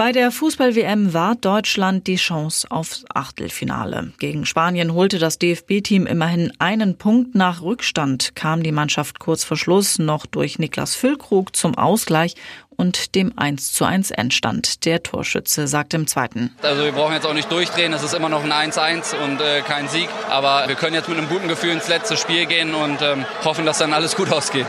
Bei der Fußball-WM war Deutschland die Chance aufs Achtelfinale. Gegen Spanien holte das DFB-Team immerhin einen Punkt nach Rückstand, kam die Mannschaft kurz vor Schluss noch durch Niklas Füllkrug zum Ausgleich und dem 1 zu 1 Endstand. Der Torschütze sagt im zweiten. Also wir brauchen jetzt auch nicht durchdrehen, es ist immer noch ein 1-1 und äh, kein Sieg. Aber wir können jetzt mit einem guten Gefühl ins letzte Spiel gehen und ähm, hoffen, dass dann alles gut ausgeht.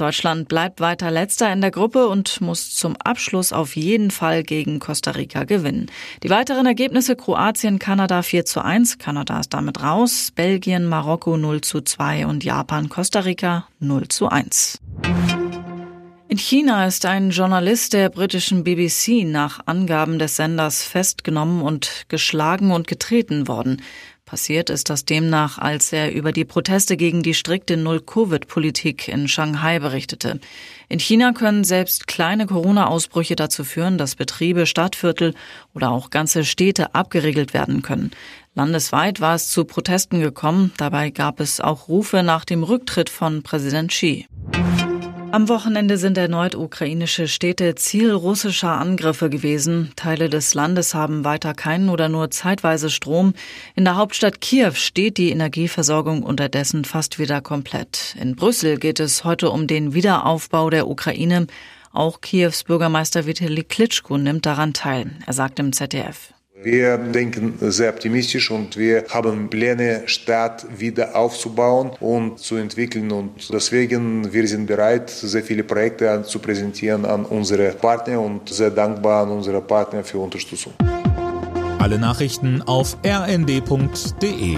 Deutschland bleibt weiter letzter in der Gruppe und muss zum Abschluss auf jeden Fall gegen Costa Rica gewinnen. Die weiteren Ergebnisse Kroatien, Kanada 4 zu 1, Kanada ist damit raus, Belgien, Marokko 0 zu 2 und Japan, Costa Rica 0 zu 1. In China ist ein Journalist der britischen BBC nach Angaben des Senders festgenommen und geschlagen und getreten worden. Passiert ist das demnach, als er über die Proteste gegen die strikte Null-Covid-Politik in Shanghai berichtete. In China können selbst kleine Corona-Ausbrüche dazu führen, dass Betriebe, Stadtviertel oder auch ganze Städte abgeriegelt werden können. Landesweit war es zu Protesten gekommen. Dabei gab es auch Rufe nach dem Rücktritt von Präsident Xi. Am Wochenende sind erneut ukrainische Städte Ziel russischer Angriffe gewesen. Teile des Landes haben weiter keinen oder nur zeitweise Strom. In der Hauptstadt Kiew steht die Energieversorgung unterdessen fast wieder komplett. In Brüssel geht es heute um den Wiederaufbau der Ukraine. Auch Kiews Bürgermeister Vitali Klitschko nimmt daran teil. Er sagt im ZDF. Wir denken sehr optimistisch und wir haben Pläne, Stadt wieder aufzubauen und zu entwickeln. Und deswegen wir sind bereit, sehr viele Projekte zu präsentieren an unsere Partner und sehr dankbar an unsere Partner für Unterstützung. Alle Nachrichten auf rnd.de